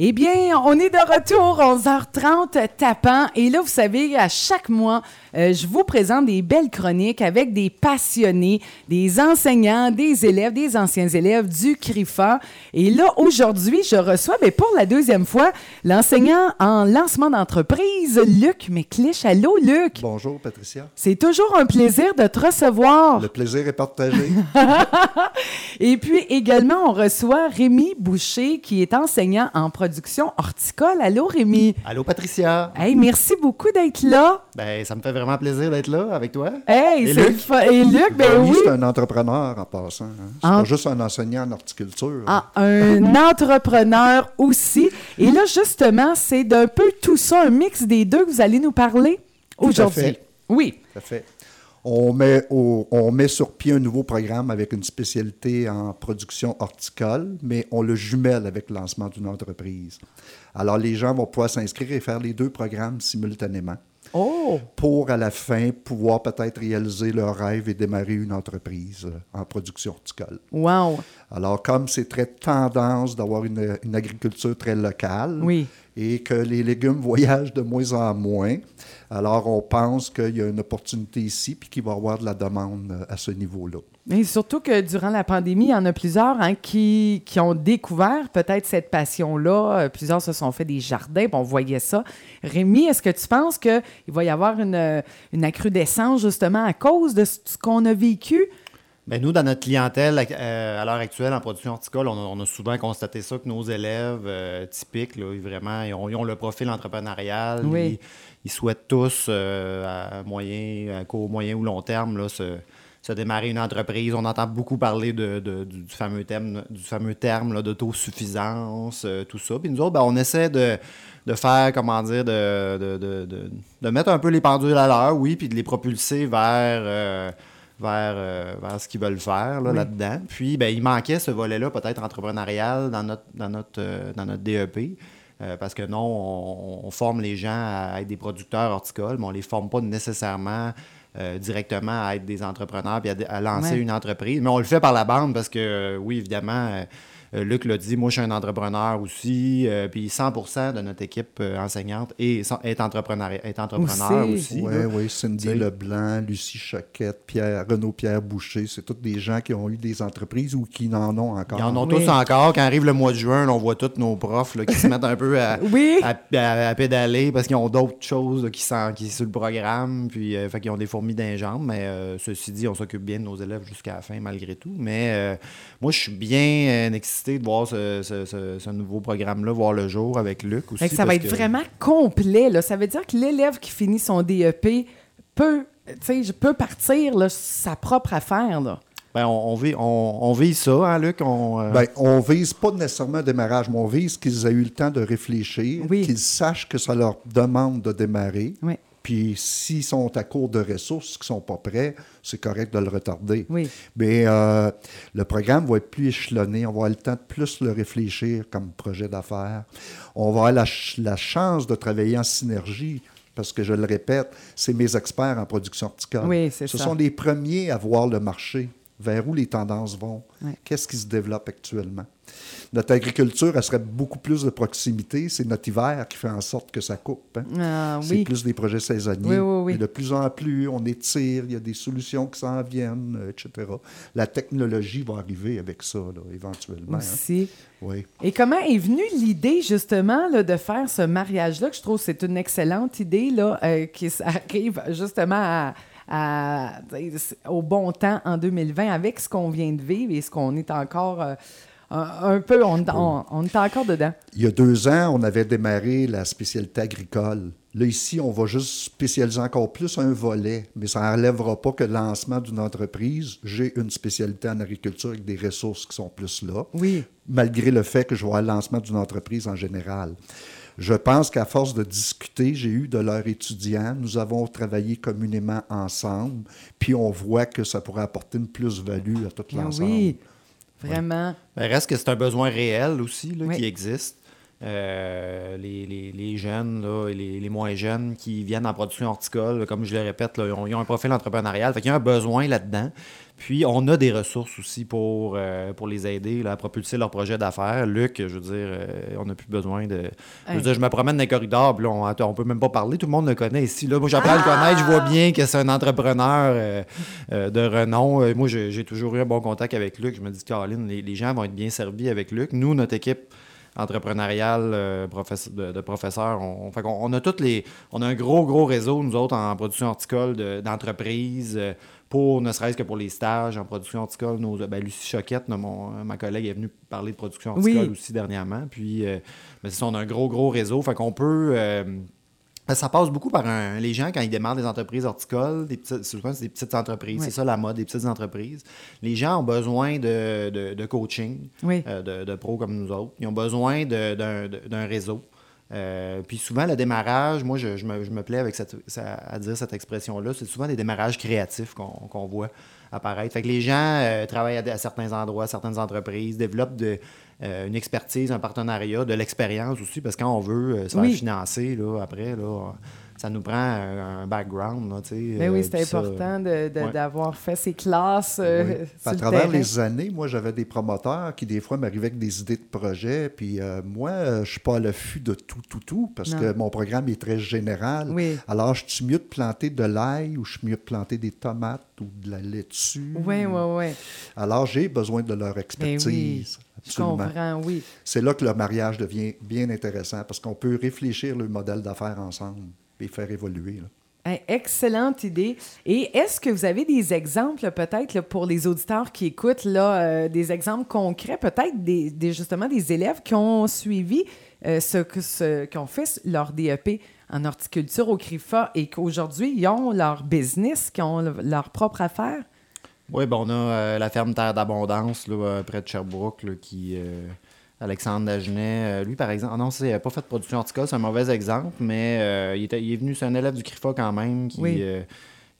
Eh bien, on est de retour 11h30 tapant. Et là, vous savez, à chaque mois, euh, je vous présente des belles chroniques avec des passionnés, des enseignants, des élèves, des anciens élèves du CRIFA. Et là, aujourd'hui, je reçois, mais pour la deuxième fois, l'enseignant en lancement d'entreprise, Luc McClish. Allô, Luc? Bonjour, Patricia. C'est toujours un plaisir de te recevoir. Le plaisir est partagé. Et puis également, on reçoit Rémi Boucher, qui est enseignant en production horticole. Allô, Rémi? Allô, Patricia? Hey, merci beaucoup d'être là. Ben, ça me fait vraiment plaisir d'être là avec toi. Hey, Et Luc? fun. Et Luc, ben Rémi, oui. c'est un entrepreneur en passant. hein. C'est Ah. pas juste un enseignant en horticulture. Ah, un entrepreneur aussi. Et là, justement, c'est d'un peu tout ça, un mix des deux que vous allez nous parler Tout à aujourd'hui. fait. Oui. Tout à fait. On met, au- on met sur pied un nouveau programme avec une spécialité en production horticole, mais on le jumelle avec le lancement d'une entreprise. Alors, les gens vont pouvoir s'inscrire et faire les deux programmes simultanément Oh, pour, à la fin, pouvoir peut-être réaliser leur rêve et démarrer une entreprise euh, en production horticole. wow. Alors, comme c'est très tendance d'avoir une, une agriculture très locale Oui. Et que les légumes voyagent de moins en moins, alors on pense qu'il y a une opportunité ici puis qu'il va y avoir de la demande euh, à ce niveau-là. Et surtout que durant la pandémie, il y en a plusieurs hein, qui, qui ont découvert peut-être cette passion-là. Euh, Plusieurs se sont fait des jardins, on voyait ça. Rémi, est-ce que tu penses qu'il va y avoir une, euh, une accrudescence justement à cause de ce qu'on a vécu? Ben, nous, dans notre clientèle, euh, à l'heure actuelle, en production horticole, on a, on a souvent constaté ça, que nos élèves euh, typiques, là, ils vraiment, ils ont, ils ont le profil entrepreneurial. Oui. Ils, ils souhaitent tous, euh, à moyen, à court, moyen ou long terme, là, se, se démarrer une entreprise. On entend beaucoup parler de, de- du, du fameux thème, du fameux terme d'autosuffisance, tout ça. Puis nous autres, ben, on essaie de, de faire, comment dire, de, mettre un peu les pendules à l'heure, oui, puis de les propulser vers, vers, euh, vers ce qu'ils veulent faire là, Oui. là-dedans. Puis, ben, il manquait ce volet-là, peut-être entrepreneurial, dans notre, dans notre, euh, dans notre DEP. Euh, parce que non, on, on forme les gens à être des producteurs horticoles, mais on les forme pas nécessairement euh, directement à être des entrepreneurs puis à, à lancer Ouais. une entreprise. Mais on le fait par la bande parce que, euh, oui, évidemment, Luc l'a dit, moi, je suis un entrepreneur aussi. euh, puis 100% de notre équipe euh, enseignante est, est, entrepreneur, est entrepreneur Aussi. aussi. Oui, oui, Cindy. Leblanc, Lucie Choquette, Pierre, Renaud-Pierre Boucher, c'est tous des gens qui ont eu des entreprises ou qui n'en ont encore. Ils en ont Oui. tous encore. Quand arrive le mois de juin, là, on voit tous nos profs là, qui se mettent un peu à, Oui. à, à- à pédaler parce qu'ils ont d'autres choses là, qui, sont, qui sont sur le programme. Puis, euh, fait qu'ils ont des fourmis jambes. Mais euh, ceci dit, on s'occupe bien de nos élèves jusqu'à la fin, malgré tout. Mais euh, moi, je suis bien euh, excité de voir ce, ce- ce- ce nouveau programme-là voir le jour avec Luc aussi. Ça va être que- vraiment complet. Là. Ça veut dire que l'élève qui finit son DEP peut, tu sais, je peux partir là, sa propre affaire. Là. Ben, on, on, vit, on, on vit ça, hein, Luc? On, euh, Ben, on vise pas nécessairement un démarrage, mais on vise qu'ils aient eu le temps de réfléchir, Oui. qu'ils sachent que ça leur demande de démarrer. Oui. Puis s'ils sont à court de ressources, qu'ils sont pas prêts, c'est correct de le retarder. Oui. Mais euh, le programme va être plus échelonné. On va avoir le temps de plus le réfléchir comme projet d'affaires. On va avoir la, ch- la chance de travailler en synergie. Parce que je le répète, c'est mes experts en production horticole. Oui, Ce ça. sont les premiers à voir le marché, vers où les tendances vont, Oui. qu'est-ce qui se développe actuellement. Notre agriculture, elle serait beaucoup plus de proximité. C'est notre hiver qui fait en sorte que ça coupe. hein. Ah, C'est plus des projets saisonniers. Oui, oui, de plus en plus, on étire, il y a des solutions qui s'en viennent, euh, etc. La technologie va arriver avec ça, là, éventuellement. hein. Aussi. Oui. Et comment est venue l'idée, justement, là, de faire ce mariage-là, que je trouve que c'est une excellente idée, là, euh, qui arrive justement à, à- au bon temps en 2020 avec ce qu'on vient de vivre et ce qu'on est encore euh, un, peu, on, on- on est encore dedans. Il y a deux ans, on avait démarré la spécialité agricole. Là, ici, on va juste spécialiser encore plus un volet, mais ça n'enlèvera pas que le lancement d'une entreprise, j'ai une spécialité en agriculture avec des ressources qui sont plus là, Oui. malgré le fait que je vois le lancement d'une entreprise en général. Je pense qu'à force de discuter, j'ai eu de leurs étudiants, nous avons travaillé communément ensemble, puis on voit que ça pourrait apporter une plus-value à tout Ah l'ensemble. oui. Vraiment. Ben, reste que c'est un besoin réel aussi là, Oui. qui existe. Euh, les, les- les jeunes là, et les, les moins jeunes qui viennent en production horticole, comme je le répète, là, ils, ont, ils ont un profil entrepreneurial. Fait qu'il y a un besoin là-dedans. Puis, on a des ressources aussi pour, euh, pour les aider là, à propulser leur projet d'affaires. Luc, je veux dire, euh, on n'a plus besoin de. Je veux dire, je me promène dans les corridors, puis là, on, on peut même pas parler. Tout le monde le connaît ici. Là, moi, j'apprends à le connaître. Je vois bien que c'est un entrepreneur euh, de renom. Moi, j'ai j'ai toujours eu un bon contact avec Luc. Je me dis, Caroline, les, les gens vont être bien servis avec Luc. Nous, notre équipe entrepreneuriale euh, professe- de, de professeurs, on, on- fait qu'on- on a toutes les. On a un gros, gros réseau, nous autres, en production horticole de- d'entreprises. euh, pour ne serait-ce que pour les stages en production horticole, nos, ben, Lucie Choquette, mon- ma collègue, est venue parler de production horticole Oui. aussi dernièrement. Puis, euh, ben, c'est ça, on a un gros, gros réseau. Fait qu'on peut. Ben, ça passe beaucoup par un- les gens quand ils démarrent des entreprises horticoles, des petites, souvent c'est des petites entreprises, Oui. c'est ça la mode, des petites entreprises. Les gens ont besoin de, de- de coaching, Oui. euh, de, de pros comme nous autres. Ils ont besoin d'un réseau. Euh, puis souvent, le démarrage, moi, je, je me, je me plais avec cette, à dire cette expression-là, c'est souvent des démarrages créatifs qu'on qu'on voit apparaître. Fait que les gens euh, travaillent à, à certains endroits, certaines entreprises, développent de, euh, une expertise, un partenariat, de l'expérience aussi, parce que quand on veut euh, se faire Oui. financer, là, après, là, ça nous prend un, un background. Là, tu sais, Ben euh, oui, c'est puis ça- important ouais. d'avoir fait ces classes euh, Oui. sur À le travers terrain. les années, moi, j'avais des promoteurs qui, des fois, m'arrivaient avec des idées de projet. Puis euh, moi, euh, je suis pas à l'affût de tout, tout, tout, parce Non. que mon programme est très général. Oui. Alors, je suis mieux de planter de l'ail ou je suis mieux de planter des tomates ou de la laitue. Oui, oui, oui. Alors, j'ai besoin de leur Ben expertise. oui, je Absolument. comprends, oui. C'est là que le mariage devient bien intéressant parce qu'on peut réfléchir le modèle d'affaires ensemble et faire évoluer. là. Excellente idée. Et est-ce que vous avez des exemples, peut-être, pour les auditeurs qui écoutent, là, euh, des exemples concrets, peut-être des, des- justement des élèves qui ont suivi euh, ce, que- ce, qui ont fait leur DEP en horticulture au CRIFA et qu'aujourd'hui, ils ont leur business, qui ont le- leur propre affaire? Oui, ben on a euh, la ferme Terre d'Abondance, là, près de Sherbrooke, là, qui. Euh, Alexandre Dagenet, euh, lui, par exemple, ah non, c'est, il n'a pas fait de production horticole, c'est un mauvais exemple, mais euh, il, était- il est venu, c'est un élève du CRIFA quand même, qui, Oui. euh,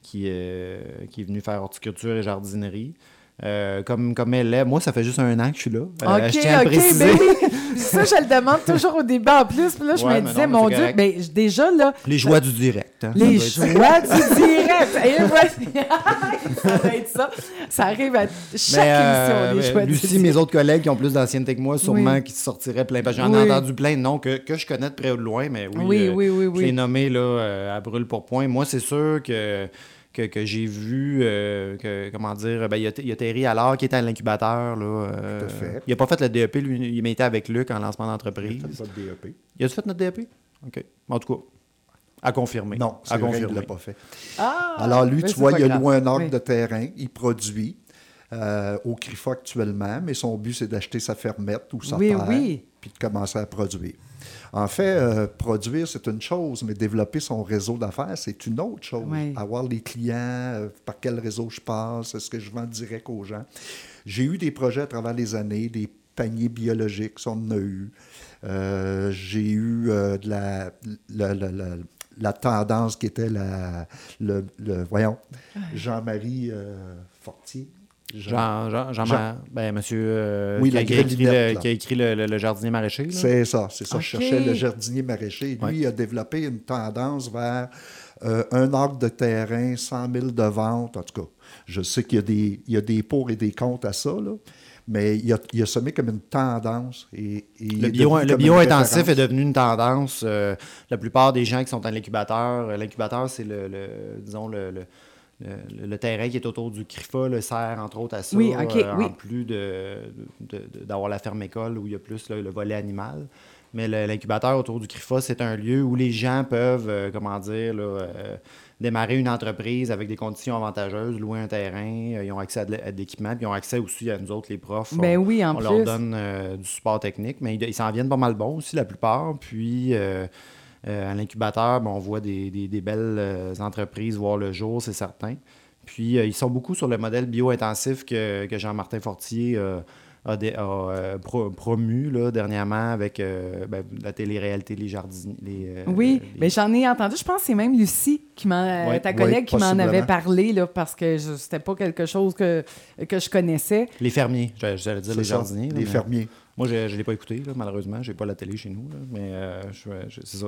qui, euh, qui est venu faire horticulture et jardinerie. Euh, comme, comme élève, moi, ça fait juste un an que je suis là. Euh, OK, je tiens à OK, préciser. ben oui. ça, je le demande toujours au début en plus. Puis là, je Ouais, me mais disais, non, mais mon Dieu, correct. ben, déjà, là, Les joies du direct. hein, Les joies du direct. Et voici. ça va être ça. Ça arrive à chaque Mais, euh, émission, les mais joies du Lucie, direct. mes autres collègues qui ont plus d'ancienneté que moi, sûrement Oui. qui se sortiraient plein. Parce que J'en Oui. ai entendu plein de noms que, que je connais de près ou de loin, mais oui, Oui, euh, oui, oui, je oui. les nommé là, euh, à brûle pour point. Moi, c'est sûr que, que, que j'ai vu, euh, que, comment dire, ben, il y a, il y a Terry Allard qui était à l'incubateur. Là, euh, Tout à fait. Il n'a pas fait le DEP, lui, il était avec Luc en lancement d'entreprise. Faites votre DEP. Il a-tu fait notre DEP? OK. En tout cas, à confirmer. Non, c'est à vrai, il ne l'a pas fait. Ah, Alors, lui, tu vois, il a grave. loué un arc Oui. de terrain, il produit euh, au CRIFA actuellement, mais son but, c'est d'acheter sa fermette ou sa Oui, terre, oui. puis de commencer à produire. En fait, euh, produire, c'est une chose, mais développer son réseau d'affaires, c'est une autre chose. Oui. Avoir les clients, euh, par quel réseau je passe, est-ce que je vends direct aux gens. J'ai eu des projets à travers les années, des paniers biologiques, ça, on en a eu. Euh, J'ai eu de la, la, la- la- la tendance qui était la, le, le- voyons, Jean-Marie euh, Fortier. Jean, Jean, Jean, Jean- ben, monsieur euh, Oui, qui, a, la qui a écrit, le, là. qui a écrit le, le- le jardinier maraîcher. C'est ça, c'est ça. Je cherchais le jardinier maraîcher. Lui, Ouais. il a développé une tendance vers euh, un arc de terrain, 100 000 de vente. En tout cas, je sais qu'il y a des, il y a des pour et des contre à ça, là, mais il a, il a semé comme une tendance. Et, et il Le, bio, bio-intensif est devenu une tendance. euh, la plupart des gens qui sont dans l'incubateur, l'incubateur, c'est le- disons, le, le- le- terrain qui est autour du CRIFA, le sert entre autres à ça. Oui, OK, euh, oui. En plus d'avoir la ferme école où il y a plus là, le volet animal. Mais l'incubateur autour du CRIFA, c'est un lieu où les gens peuvent, euh, comment dire, là, euh, démarrer une entreprise avec des conditions avantageuses, louer un terrain, euh, ils ont accès à de, l'équipement, puis ils ont accès aussi à nous autres, les profs. Ben On- oui, en on plus. leur donne euh, du support technique, mais ils, s'en viennent pas mal bons aussi, la plupart. Puis, euh, euh, à l'incubateur, ben, on voit des, des- des belles euh, entreprises voir le jour, c'est certain. Puis, euh, ils sont beaucoup sur le modèle bio-intensif que, que Jean-Martin Fortier euh, a, dé- a, euh, pro- promu là, dernièrement avec euh, ben, la télé-réalité, les jardiniers. Les, euh, Oui, les- mais j'en ai entendu. Je pense que c'est même Lucie, qui m'en, Ouais. ta collègue, qui m'en avait parlé, là, parce que c'était pas quelque chose que, que je connaissais. les fermiers, j'allais dire C'est les ça, jardiniers. là, Les mais- fermiers. Moi, je ne l'ai pas écouté, là, malheureusement. Je n'ai pas la télé chez nous, là, mais euh, je- je- c'est ça.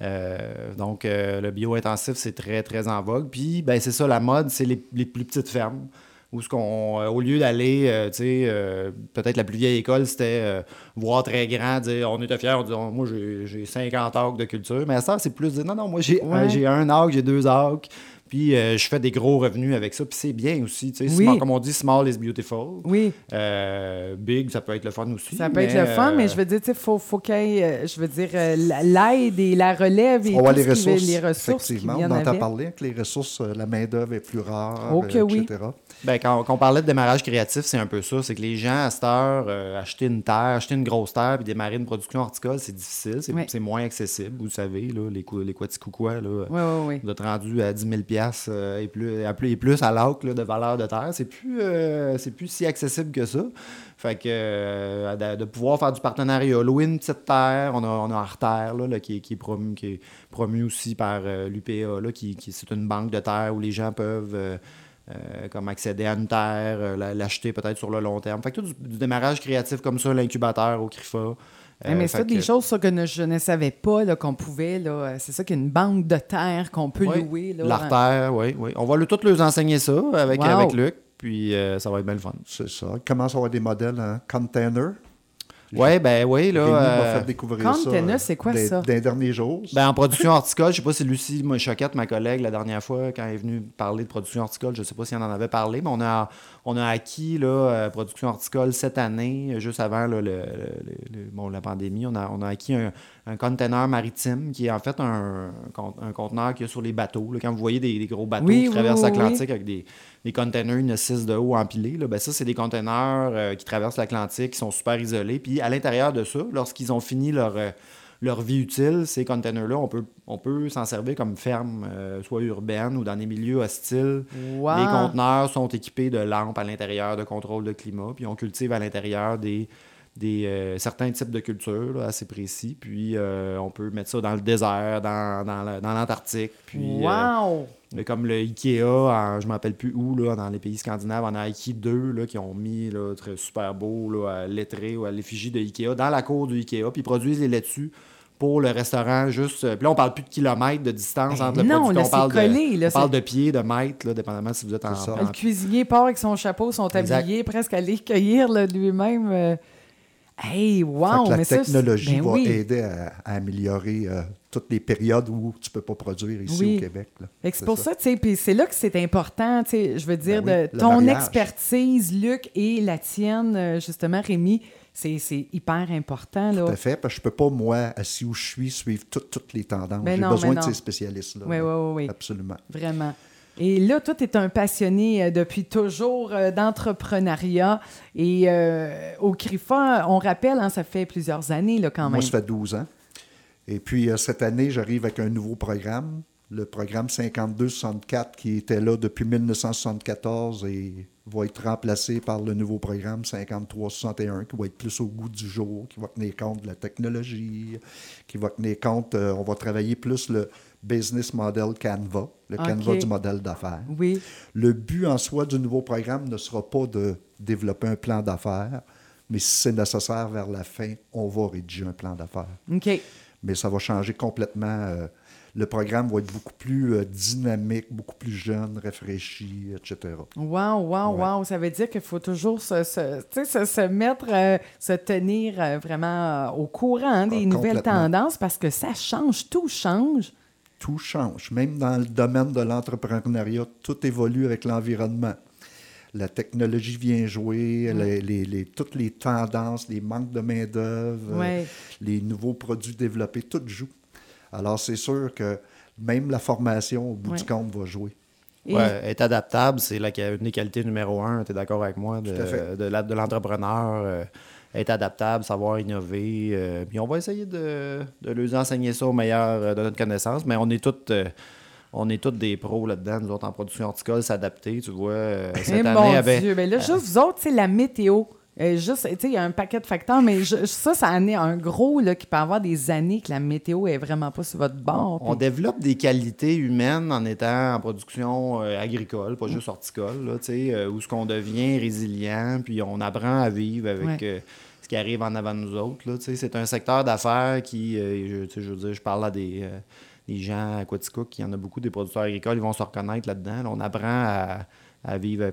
Euh, donc, euh, le bio-intensif, c'est très, très en vogue. Puis, ben, c'est ça, la mode, c'est les, les plus petites fermes où ce qu'on, au lieu d'aller, euh, tu sais, euh, peut-être la plus vieille école, c'était euh, voir très grand, dire on était fiers, on dit moi j'ai, j'ai 50 arcs de culture. Mais à ça, c'est plus dire non, non, moi j'ai, Ouais. j'ai un arc, j'ai deux arcs. Puis euh, je fais des gros revenus avec ça. Puis c'est bien aussi. tu sais, Oui. small- comme on dit, small is beautiful. Oui, Euh, big, ça peut être le fun aussi. ça peut être le fun, euh, mais je veux dire, tu sais, faut, faut qu'il y ait, euh, je veux dire, euh, la- l'aide et la relève et Il avoir tout les ce qui- ressources. les ressources qui effectivement, on viennent entend avec. parler que les ressources, euh, la main-d'œuvre est plus rare, Oh que euh, oui. Ben, quand, quand on parlait de démarrage créatif, c'est un peu ça. C'est que les gens, à cette heure, euh, acheter une terre, acheter une grosse terre puis démarrer une production horticole, c'est difficile. C'est Oui. c'est moins accessible, vous savez, là, les, cou- les là. Oui, oui. Vous êtes rendu à 10 000 euh, et, plus, à plus, et plus à l'acre là, de valeur de terre. C'est plus, euh, c'est plus si accessible que ça. Fait que euh, de, de pouvoir faire du partenariat, louer une petite terre, on a, on a Arterre là, là, qui, est- qui est promu, qui est promu aussi par l'UPA, là, qui, qui- c'est une banque de terre où les gens peuvent euh, euh, comme accéder à une terre, euh, la- l'acheter peut-être sur le long terme. Fait que tout du, du démarrage créatif comme ça, l'incubateur au CRIFA. Eh, mais Euh, c'est des que- choses ça, que ne- je ne savais pas là, qu'on pouvait. Là, euh, c'est ça qu'une banque de terre qu'on peut Oui, louer. L'artère, oui, oui. On va le, tout leur enseigner ça avec, Wow. avec Luc, puis euh, ça va être bien le fun. C'est ça. Il commence à avoir des modèles en container? Oui, ben oui, là. Rémi m'a euh, fait découvrir c'est quoi des- ça? Des derniers jours. ben, en production horticole, je sais pas si Lucie Choquette, ma collègue, la dernière fois, quand elle est venue parler de production horticole, je sais pas si elle en avait parlé, mais on a, on a acquis là, euh, production horticole cette année, juste avant là, le, le- le- le- bon, la pandémie. On a, on a acquis un, un container maritime qui est en fait un, un conteneur qu'il y a sur les bateaux. là. Quand vous voyez des, des gros bateaux Oui, qui traversent oui, l'Atlantique avec des, des containers une 6 de haut empilés, là, ben ça, c'est des containers euh, qui traversent l'Atlantique, qui sont super isolés. Puis à l'intérieur de ça, lorsqu'ils ont fini leur, euh, leur vie utile, ces containers-là, on peut, on peut s'en servir comme ferme, euh, soit urbaine ou dans des milieux hostiles. Wow. Les conteneurs sont équipés de lampes à l'intérieur de contrôle de climat, puis on cultive à l'intérieur des, des euh, certains types de cultures là, assez précis. Puis euh, on peut mettre ça dans le désert, dans, dans la- dans l'Antarctique. Puis Wow! mais comme le Ikea, en- je ne me rappelle plus où, là, dans les pays scandinaves, on a Ikea 2 là, qui ont mis là, très super beau là, à lettré ou à l'effigie de Ikea dans la cour du Ikea, puis ils produisent les laitues pour le restaurant juste. euh, Puis là, on parle plus de kilomètres de distance Ben entre le non, producteur. là, on parle collé, de, là, on parle de pieds, de mètres, là, dépendamment si vous êtes en. Ça. en- Le cuisinier part avec son chapeau, son tablier, presque aller cueillir là, lui-même. euh. Hey, Fait wow! que la mais ça, technologie ben va oui. aider à, à améliorer euh, toutes les périodes où tu ne peux pas produire ici Oui. au Québec. c'est C'est pour ça, tu sais, puis c'est là que c'est important, tu sais, je veux dire, Ben oui, de le ton mariage. expertise, Luc, et la tienne, justement, Rémi, c'est c'est hyper important, là. Tout à fait, parce que je ne peux pas, moi, assis où je suis, suivre toutes- toutes les tendances. Ben J'ai besoin ben de ces spécialistes-là. Oui, oui, oui, oui, Absolument. vraiment. Et là, toi, tu es un passionné euh, depuis toujours euh, d'entrepreneuriat. Et euh, au CRIFA, on rappelle, hein, ça fait plusieurs années, là, quand même. Moi, ça fait 12 ans. Et puis, euh, cette année, j'arrive avec un nouveau programme, le programme 52-64, qui était là depuis 1974 et va être remplacé par le nouveau programme 53-61, qui va être plus au goût du jour, qui va tenir compte de la technologie, qui va tenir compte, euh, on va travailler plus le business model Canva, le. Canva du modèle d'affaires. Oui, Le but en soi du nouveau programme ne sera pas de développer un plan d'affaires, mais si c'est nécessaire vers la fin, on va rédiger un plan d'affaires. OK. Mais ça va changer complètement. euh, le programme va être beaucoup plus euh, dynamique, beaucoup plus jeune, réfléchi, etc. Wow, wow, Ouais. wow. Ça veut dire qu'il faut toujours se, se, se, se mettre, euh, se tenir euh, vraiment au courant hein, des Ah, nouvelles tendances parce que ça change, tout change. Tout change. Même dans le domaine de l'entrepreneuriat, tout évolue avec l'environnement. La technologie vient jouer, les- les- les- toutes les tendances, les manques de main-d'œuvre, Ouais. les nouveaux produits développés, tout joue. Alors, c'est sûr que même la formation, au bout Ouais. du compte, va jouer. Et- Ouais, être adaptable, c'est la, une des qualités numéro un. Tu es d'accord avec moi de, l'entrepreneur. euh, être adaptable, savoir innover. euh, puis on va essayer de, de leur enseigner ça au meilleur euh, de notre connaissance. Mais on est tous euh, on est tous des pros là-dedans, nous autres en production horticole, s'adapter. Tu vois, euh, cette Eh, année, mon avait- Dieu, ben là, juste vous autres, c'est la météo. Euh, juste, tu sais, il y a un paquet de facteurs, mais je- ça, ça en est un gros là, qui peut avoir des années que la météo est vraiment pas sur votre bord. On développe des qualités humaines en étant en production euh, agricole, pas juste horticole, là, tu sais, euh, où ce qu'on devient résilient, puis on apprend à vivre avec Ouais. euh, ce qui arrive en avant de nous autres. C'est un secteur d'affaires qui, je, je veux dire, je parle à des, des gens à Quaticook, il y en a beaucoup des producteurs agricoles, ils vont se reconnaître là-dedans. là. on apprend à à vivre,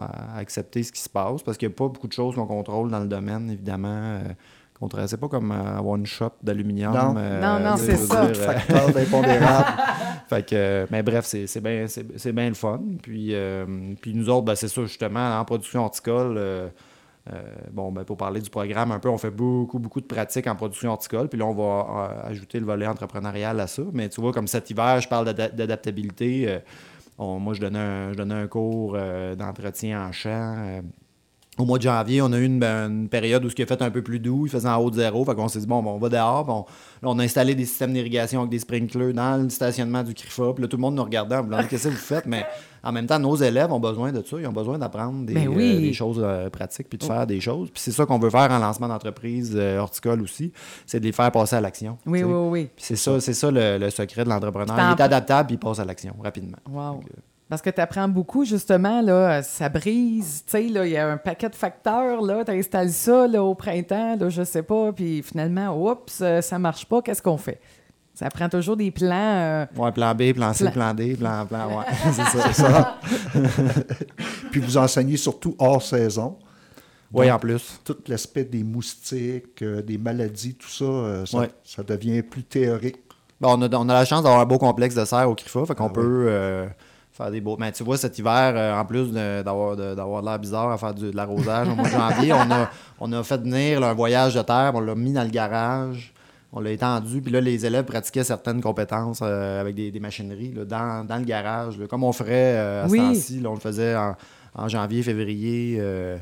à, accepter ce qui se passe, parce qu'il n'y a pas beaucoup de choses qu'on contrôle dans le domaine, évidemment. euh, qu'on tra- c'est pas comme euh, avoir une shop d'aluminium. Non. Non, non, c'est ça. dire, euh, Facteur d'impondérable. fait que, euh, mais bref, c'est bien c'est, c'est bien le fun. Puis, euh, puis nous autres, ben, c'est ça, justement, en production horticole, euh, euh, bon, ben, pour parler du programme un peu, on fait beaucoup, beaucoup de pratiques en production horticole. Puis là, on va euh, ajouter le volet entrepreneurial à ça. Mais tu vois, comme cet hiver, je parle d'ada- d'adaptabilité. On- moi, je donnais un, je donnais un cours euh, d'entretien en champ. euh, au mois de janvier, on a eu une, ben, une période où ce qui a fait un peu plus doux, il faisait en haut de zéro. Fait qu'on s'est dit, bon, ben, on va dehors. on, a installé des systèmes d'irrigation avec des sprinklers dans le stationnement du CRIFA. Puis là, tout le monde nous regardait en disant, qu'est-ce que vous faites? Mais en même temps, nos élèves ont besoin de ça. Ils ont besoin d'apprendre des, Ben oui. euh, des choses euh, pratiques puis de faire des choses. Puis c'est ça qu'on veut faire en lancement d'entreprise euh, horticole aussi, c'est de les faire passer à l'action. Oui, oui, oui. C'est ça, c'est ça le, le secret de l'entrepreneur. Il est adaptable puis il passe à l'action rapidement. Wow. Donc, euh, Parce que tu apprends beaucoup, justement, là, ça brise, tu sais, il y a un paquet de facteurs, là, tu installes ça, là, au printemps, là, je sais pas, puis finalement, oups, euh, ça marche pas, qu'est-ce qu'on fait? Ça prend toujours des plans. euh, Ouais, plan B, plan C, Plan- plan D, plan, plan, ouais. c'est ça. C'est ça. Puis vous enseignez surtout hors saison. Oui, en plus. Tout l'aspect des moustiques, euh, des maladies, tout ça, euh, ça, Ouais. ça devient plus théorique. Bon, on, a, on a la chance d'avoir un beau complexe de serre au CRIFA, fait qu'on Ah peut euh, faire des beaux. Mais tu vois, cet hiver, euh, en plus d'avoir de, d'avoir de l'air bizarre à faire du- de l'arrosage au mois de janvier, on a, on a fait venir là, un voyage de terre, on l'a mis dans le garage, on l'a étendu, puis là, les élèves pratiquaient certaines compétences euh, avec des, des machineries là, dans, dans le garage, là, comme on ferait euh, à Oui. ce temps-ci. on le faisait en, en janvier, février. euh,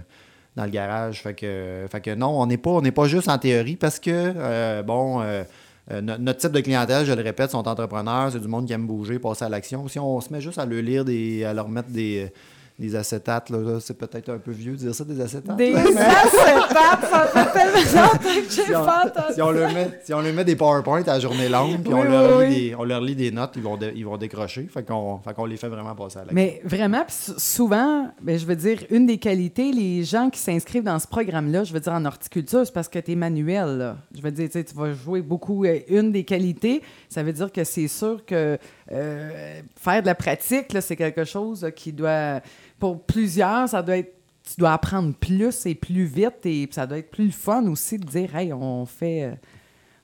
dans le garage. Fait que, fait que non, on n'est pas, on pas juste en théorie parce que, euh, bon, no- notre type de clientèle, je le répète, sont entrepreneurs, c'est du monde qui aime bouger, passer à l'action. Si on se met juste à leur lire, des, à leur mettre des, des acétates, là, là, c'est peut-être un peu vieux de dire ça, des acétates. des là, mais- acétates, ça fait tellement longtemps que j'ai si on, pas entendu. si on leur met, si on met des PowerPoint à la journée longue, puis Oui, on, leur oui, lit oui. Des, on leur lit des notes, ils vont, ils vont décrocher. Fait qu'on, qu'on les fait vraiment passer à l'action. Mais vraiment, puis souvent, ben, je veux dire, une des qualités, les gens qui s'inscrivent dans ce programme-là, je veux dire en horticulture, c'est parce que tu es manuel. là. Je veux dire, tu vas jouer beaucoup. euh, Une des qualités, ça veut dire que c'est sûr que euh, faire de la pratique, c'est quelque chose euh, qui doit, pour plusieurs, ça doit être, tu dois apprendre plus et plus vite et ça doit être plus le fun aussi de dire, hey, on fait, euh,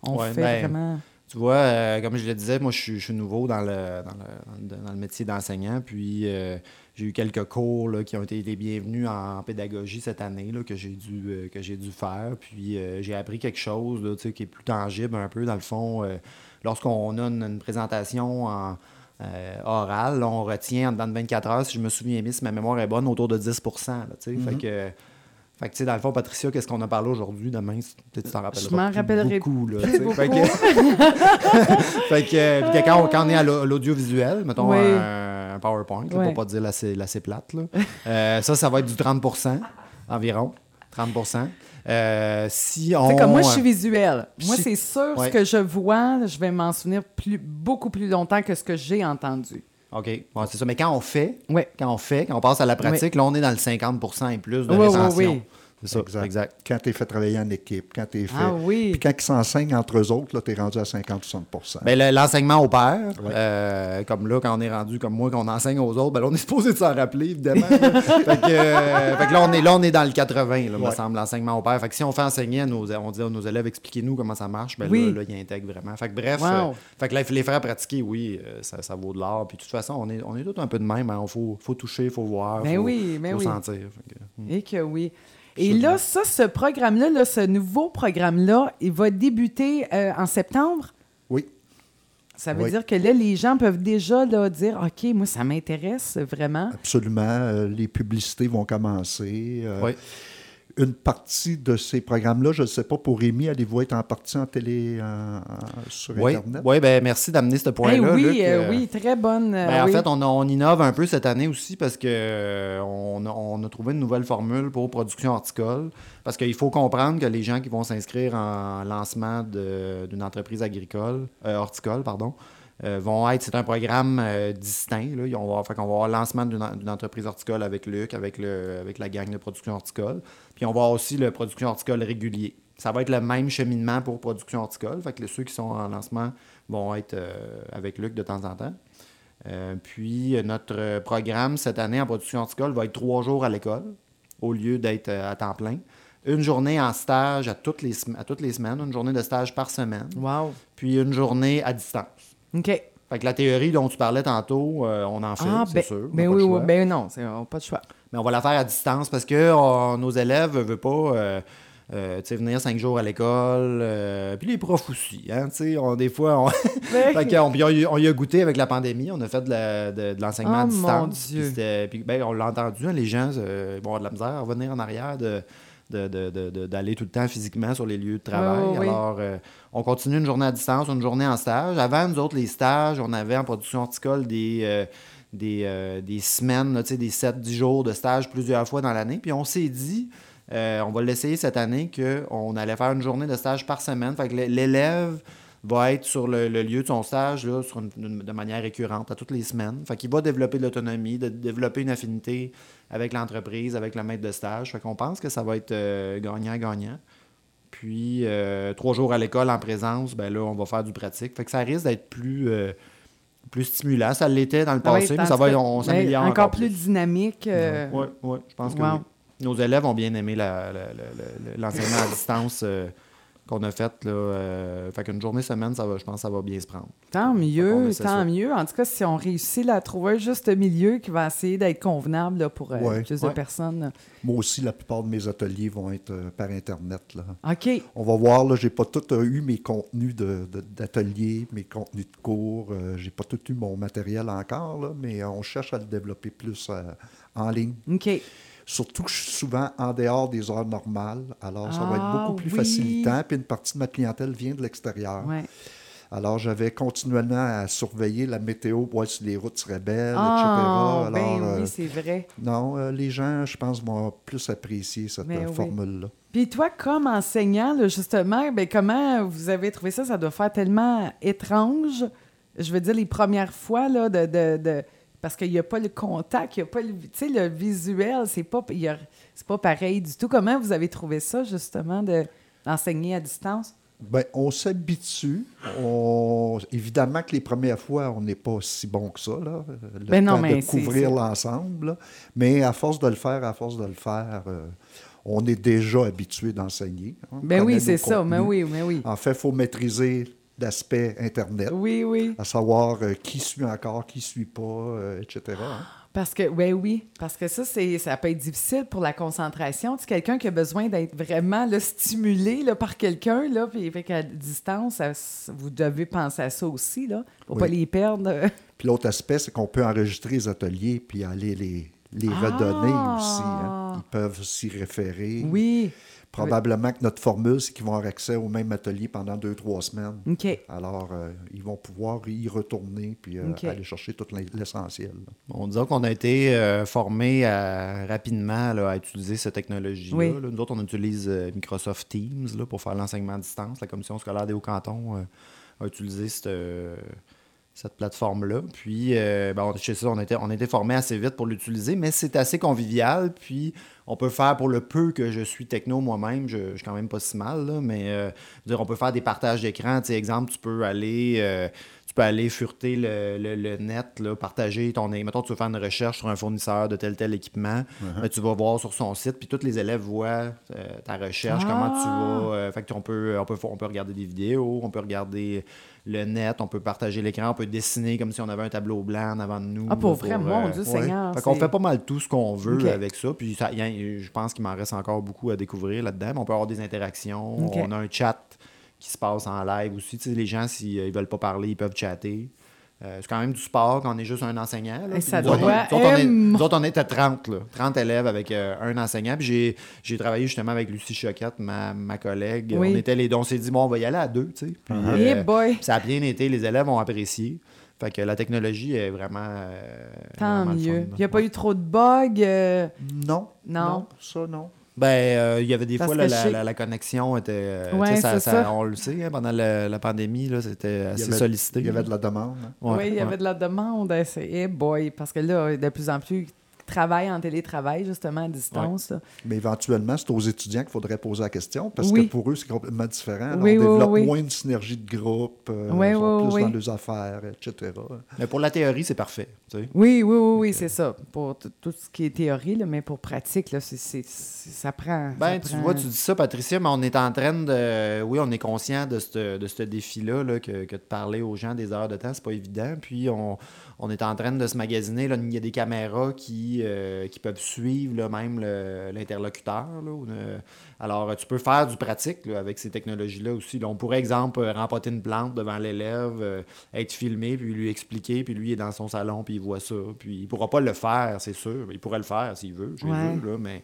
on Ouais, fait ben, vraiment. Tu vois, euh, comme je le disais, moi, je suis, je suis nouveau dans le, dans le, dans le- métier d'enseignant. Puis, euh, j'ai eu quelques cours là, qui ont été les bienvenus en pédagogie cette année là, que j'ai dû, euh, que j'ai dû faire. Puis, j'ai appris quelque chose là, qui est plus tangible un peu. Dans le fond, lorsqu'on a une, une présentation en, euh, orale, là, on retient en dedans de 24 heures, si je me souviens bien, si ma mémoire est bonne, autour de 10 là, tu sais. Fait que... Fait que, dans le fond, Patricia, qu'est-ce qu'on a parlé aujourd'hui? Demain? Tu t'en rappelleras. m'en plus rappellerai beaucoup, là. Fait que- fait que, puis que quand, on, quand on est à l'au- l'audiovisuel, mettons Oui. un, un PowerPoint, là, Ouais. pour pas dire la plate, là, euh, ça, ça va être du 30% environ. 30 Euh, si on. Comme moi, je suis visuelle. Moi, c'est sûr, Ouais. ce que je vois, je vais m'en souvenir plus, beaucoup plus longtemps que ce que j'ai entendu. OK. Ouais, c'est ça. Mais quand on fait, Ouais. quand on fait, quand on passe à la pratique, là, on est dans le 50% et plus de Oui, oui, rétention. C'est ça, Exact. exact. Quand tu es fait travailler en équipe, quand tu es fait. Ah oui. Puis quand ils s'enseignent entre eux autres, tu es rendu à 50-60 Ben, le- l'enseignement au Ouais. euh, comme là, quand on est rendu comme moi, qu'on enseigne aux autres, ben là, on est supposé de s'en rappeler, évidemment. fait, que, euh, fait que là, on est, là, on est dans le 80, là, me semble, l'enseignement au pair. Fait que si on fait enseigner à nos, on dit à nos élèves, expliquez-nous comment ça marche, ben Oui. là, là, ils intègrent vraiment. Fait que bref, Wow. euh, fait que là, il faut les faire pratiquer, oui, euh, ça, ça vaut de l'or. Puis de toute façon, on est, on est tous un peu de même. Il faut, faut toucher, il faut voir, Ben faut, oui, ben faut oui. sentir. Que, hmm. Et que oui. Et là, ça, ce programme-là, là, ce nouveau programme-là, il va débuter euh, en septembre? Oui. Ça veut Oui. dire que là, les gens peuvent déjà là, dire OK, moi, ça m'intéresse vraiment. Absolument. Euh, les publicités vont commencer. Euh, Oui. Une partie de ces programmes-là, je ne sais pas, pour Rémi, allez-vous être en partie en télé en- en- sur Oui, Internet? oui, ben merci d'amener ce point-là. oui, Luc. euh, Euh, oui, très bonne. euh, Ben, En fait, on, innove un peu cette année aussi parce que euh, on, a, trouvé une nouvelle formule pour production horticole. Parce qu'il faut comprendre que les gens qui vont s'inscrire en lancement d'une entreprise agricole, euh, horticole, pardon, euh, vont être. C'est un programme euh, distinct. Là. Fait qu'on va avoir le lancement d'une en- d'une entreprise horticole avec Luc, avec, le, avec la gang de production horticole. Puis on va avoir aussi le production horticole régulier. Ça va être le même cheminement pour production horticole. Fait que ceux qui sont en lancement vont être euh, avec Luc de temps en temps. Puis, notre programme cette année en production horticole va être trois jours à l'école au lieu d'être à temps plein. Une journée en stage à toutes, les, à toutes les semaines, une journée de stage par semaine, Wow. puis une journée à distance. OK. Fait que la théorie dont tu parlais tantôt, euh, on en fait, Ah, c'est ben, sûr. ben oui, oui, ben non, c'est on pas de choix. Mais on va la faire à distance parce que euh, nos élèves ne veulent pas euh, euh, venir cinq jours à l'école. puis les profs aussi. Hein, on, des fois, on, fait puis on, y- on y a goûté avec la pandémie. On a fait de, la- de- de l'enseignement Oh, à mon distance. Dieu. Puis ben, on l'a entendu, hein, les gens vont avoir de la misère à revenir en arrière de de- de- de- de- d'aller tout le temps physiquement sur les lieux de travail. Ouais. Alors, euh, on continue une journée à distance, une journée en stage. Avant, nous autres, les stages, on avait en production horticole des, euh, des, euh, des semaines, là, des 7-10 jours de stage plusieurs fois dans l'année. Puis on s'est dit, euh, on va l'essayer cette année, qu'on allait faire une journée de stage par semaine. Fait que l'élève va être sur le, le lieu de son stage là, sur une- une- de manière récurrente à toutes les semaines. Fait qu'il va développer de l'autonomie, de, développer une affinité avec l'entreprise, avec le maître de stage. Fait qu'on pense que ça va être euh, gagnant-gagnant. Puis, euh, trois jours à l'école en présence, ben là, on va faire du pratique. Fait que ça risque d'être plus, euh, plus stimulant. Ça l'était dans le Ah oui, passé, mais ça va on s'améliore encore, plus dynamique. euh, oui, oui, je pense que oui. Nos élèves ont bien aimé l'enseignement à distance euh, qu'on a. Là, euh, fait qu'une journée semaine, ça va, je pense que ça va bien se prendre. Tant mieux, tant ça. mieux. En tout cas, si on réussit là, à trouver un juste milieu qui va essayer d'être convenable là, pour euh, Ouais. plus de personnes. Moi aussi, la plupart de mes ateliers vont être euh, par Internet. Là. OK. On va voir, là, j'ai pas tout euh, eu mes contenus de- de- d'atelier, mes contenus de cours. euh, j'ai pas tout eu mon matériel encore, là, mais on cherche à le développer plus euh, en ligne. OK. Surtout que je suis souvent en dehors des heures normales, alors ça va être Ah, beaucoup plus oui. facilitant. Puis une partie de ma clientèle vient de l'extérieur. Ouais. Alors j'avais continuellement à surveiller la météo, voir si les routes seraient belles, Ah, etc. ben Alors, oui, euh, c'est vrai. non, euh, les gens, je pense, vont plus apprécier cette euh, oui. formule-là. Puis toi, comme enseignant, là, justement, ben, comment vous avez trouvé ça? Ça doit faire tellement étrange. Je veux dire, les premières fois, là, de... de- de- parce qu'il n'y a pas le contact, il n'y a pas le... Le visuel, c'est pas, y a- pas pareil du tout. Comment vous avez trouvé ça, justement, de, d'enseigner à distance? Ben, on s'habitue. On... Évidemment que les premières fois, on n'est pas si bon que ça, là, le Ben non, temps mais de couvrir l'ensemble. Mais à force de le faire, à force de le faire, euh, on est déjà habitué d'enseigner. On Ben oui, c'est ça. Mais oui, mais oui. En fait, il faut maîtriser l'aspect Internet, Oui, oui. à savoir euh, qui suit encore, qui suit pas, euh, etc. hein. Parce que, oui, oui. Parce que ça, c'est, ça peut être difficile pour la concentration. Tu quelqu'un qui a besoin d'être vraiment là, stimulé là, par quelqu'un, là, puis fait qu'à distance, ça- vous devez penser à ça aussi, là, pour Oui. pas les perdre. Puis l'autre aspect, c'est qu'on peut enregistrer les ateliers puis aller les, les Ah! redonner aussi. hein. Ils peuvent s'y référer. oui. Probablement que notre formule, c'est qu'ils vont avoir accès au même atelier pendant deux, trois semaines. OK. Alors, euh, ils vont pouvoir y retourner puis euh, aller chercher tout l'essentiel. On disait qu'on a été euh, formés à- rapidement là, à utiliser cette technologie-là. Oui. là. Nous autres, on utilise euh, Microsoft Teams là, pour faire l'enseignement à distance. La commission scolaire des Hauts-Cantons euh, a utilisé cette, euh, cette plateforme-là. Puis, euh, ben, chez ça, on était, on formés assez vite pour l'utiliser, mais c'est assez convivial. Puis, on peut faire pour le peu que je suis techno moi-même, je, suis quand même pas si mal, là, mais euh, on peut faire des partages d'écran. Tu sais, exemple, tu peux aller. euh, peux aller fureter le, le- le net, là, partager ton. Mettons, tu veux faire une recherche sur un fournisseur de tel tel équipement, ben, tu vas voir sur son site, puis tous les élèves voient euh, ta recherche, Ah! comment tu vas. euh, fait que on peut, on, peut, on peut regarder des vidéos, on peut regarder le net, on peut partager l'écran, on peut dessiner comme si on avait un tableau blanc en avant de nous. Ah, pour là, vrai, mon Dieu ouais. Seigneur. fait qu'on fait pas mal tout ce qu'on veut avec ça. Puis ça, y a- je pense qu'il m'en reste encore beaucoup à découvrir là-dedans. Mais on peut avoir des interactions. On a un chat qui se passe en live aussi. Tu sais, les gens, s'ils ne veulent pas parler, ils peuvent chatter. Euh, c'est quand même du sport quand on est juste un enseignant. là. Ça nous autres, doit nous autres, on est- être- nous autres, on était 30, là. 30 élèves avec euh, un enseignant. Puis j'ai, j'ai travaillé justement avec Lucie Choquette, ma, ma collègue. Oui. On était les deux. On s'est dit, bon, on va y aller à deux. tu sais. Puis, euh, boy! ça a bien été. Les élèves ont apprécié. Fait que la technologie est vraiment. euh, Tant mieux. Il n'y a pas eu trop de bugs. euh, Non? Non. ça, non. Ben, euh, il y avait des Parce fois, là, la, la- la connexion était. euh, Ouais, tu sais, ça- ça- ça. On le sait, hein, pendant la, la pandémie, là, c'était assez avait- sollicité. Il y avait de la demande. hein. Oui, il y ouais. avait de la demande. hein, C'est eh boy, parce que là, de plus en plus, travaillent en télétravail, justement, à distance. Mais éventuellement, c'est aux étudiants qu'il faudrait poser la question parce Oui. que pour eux, c'est complètement différent. Alors, Oui, on oui, développe oui. moins de synergie de groupe, euh, Oui, ils sont oui, plus oui. dans leurs affaires, etc. Mais pour la théorie, c'est parfait. tu sais. Oui, oui, oui, oui, c'est ça. Pour tout ce qui est théorie, là, mais pour pratique, là, ça prend. Ben, ça tu prend- vois, tu dis ça, Patricia, mais on est en train de. Oui, on est conscient de ce de ce défi-là, là, que, que de parler aux gens des heures de temps, c'est pas évident. Puis on, on est en train de se magasiner. Là, il y a des caméras qui, euh, qui peuvent suivre là, même le- l'interlocuteur. là, ou le- Alors, tu peux faire du pratique là, avec ces technologies-là aussi. là. on pourrait, exemple, euh, remporter une plante devant l'élève, euh, être filmé, puis lui expliquer, puis lui il est dans son salon, puis il voit ça. Puis il pourra pas le faire, c'est sûr. Il pourrait le faire s'il veut, je Ouais. veux, là, mais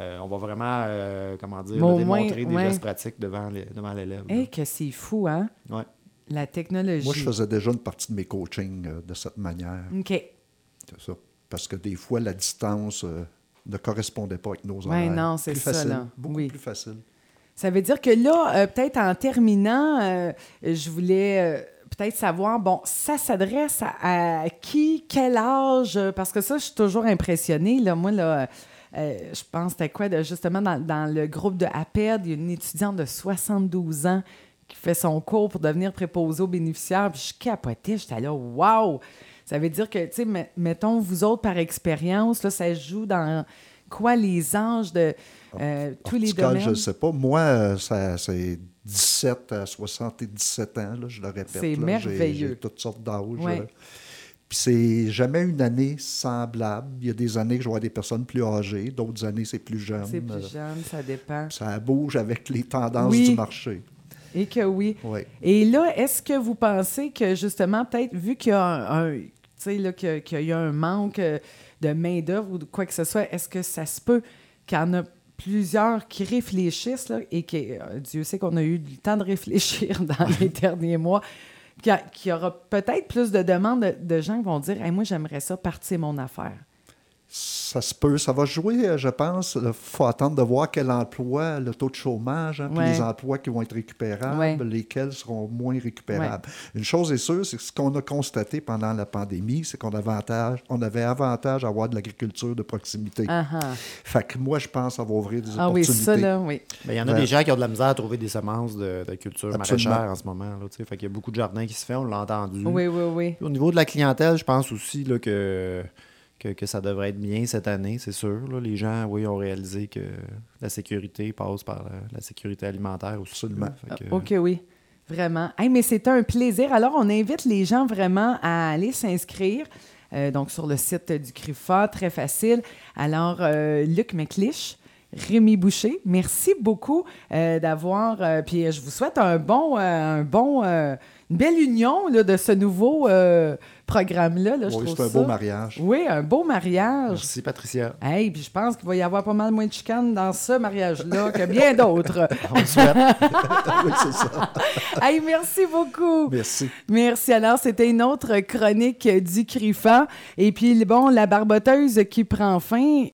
euh, on va vraiment, euh, comment dire, là, démontrer des ouais. gestes pratiques devant les- devant l'élève. là. Hey, que c'est fou, hein? Ouais. La technologie. Moi, je faisais déjà une partie de mes coachings euh, de cette manière. OK. C'est ça. Parce que des fois, la distance euh, ne correspondait pas avec nos horaires. non, c'est ça, facile, là. Beaucoup Oui. plus facile. Ça veut dire que là, euh, peut-être en terminant, euh, je voulais peut-être savoir, bon, ça s'adresse à, à qui, quel âge? Parce que ça, je suis toujours impressionnée. Là. Moi, là, euh, je pense, c'était quoi, de- justement, dans, dans le groupe de APED, il y a une étudiante de 72 ans qui fait son cours pour devenir préposée aux bénéficiaires. Puis je capotais, j'étais là, wow! Ça veut dire que, tu sais, met- mettons, vous autres, par expérience, là, ça joue dans quoi les âges de euh, tous les domaines? je ne sais pas. Moi, euh, ça, c'est 17 à 77 ans, là, je le répète. C'est merveilleux. J'ai toutes sortes d'âges. Ouais. Puis c'est jamais une année semblable. Il y a des années que je vois des personnes plus âgées, d'autres années c'est plus jeune. C'est plus Euh, jeune, ça dépend. Ça bouge avec les tendances Oui. du marché. Et que oui. Oui. Et là, est-ce que vous pensez que justement, peut-être, vu qu'il y a un, là, qu'il y a un manque euh, de main-d'œuvre ou de quoi que ce soit, est-ce que ça se peut qu'il y en a plusieurs qui réfléchissent là, et que euh, Dieu sait qu'on a eu du temps de réfléchir dans les derniers mois, qu'il y aura peut-être plus de demandes de, de gens qui vont dire Hey, Moi, j'aimerais ça partir mon affaire. Ça se peut. Ça va jouer, je pense. Il faut attendre de voir quel emploi, le taux de chômage, hein, puis Ouais. les emplois qui vont être récupérables, Ouais. lesquels seront moins récupérables. Une chose est sûre, c'est que ce qu'on a constaté pendant la pandémie, c'est qu'on avantage, on avait avantage à avoir de l'agriculture de proximité. Ah, ah. Fait que moi, je pense que ça va ouvrir des Ah oui, opportunités. ça, là, oui. Ben, Il y en a Ouais. des gens qui ont de la misère à trouver des semences de, de culture Absolument. maraîchère en ce moment. Là, fait qu'il y a beaucoup de jardins qui se font, on l'a entendu. Oui, oui, oui. Au niveau de la clientèle, je pense aussi là, que, que, que ça devrait être bien cette année, c'est sûr. là. Les gens, oui, ont réalisé que la sécurité passe par la, la sécurité alimentaire aussi. Que- Ah, OK, oui. Vraiment. Hey, mais c'est un plaisir. Alors, on invite les gens vraiment à aller s'inscrire. euh, donc, sur le site du CRIFA, très facile. Alors, euh, Luc McLeish, Rémi Boucher, merci beaucoup euh, d'avoir. puis, je vous souhaite un bon, un bon, une belle union là, de ce nouveau programme-là. là. Je Oui, c'est un ça- beau mariage. Oui, un beau mariage. Merci, Patricia. Hey, puis je pense qu'il va y avoir pas mal moins de chicanes dans ce mariage-là que bien d'autres. On le souhaite. oui, c'est ça. hey, merci beaucoup. Merci. Merci. Alors, c'était une autre chronique du CRIFA. Et puis, bon, la barboteuse qui prend fin,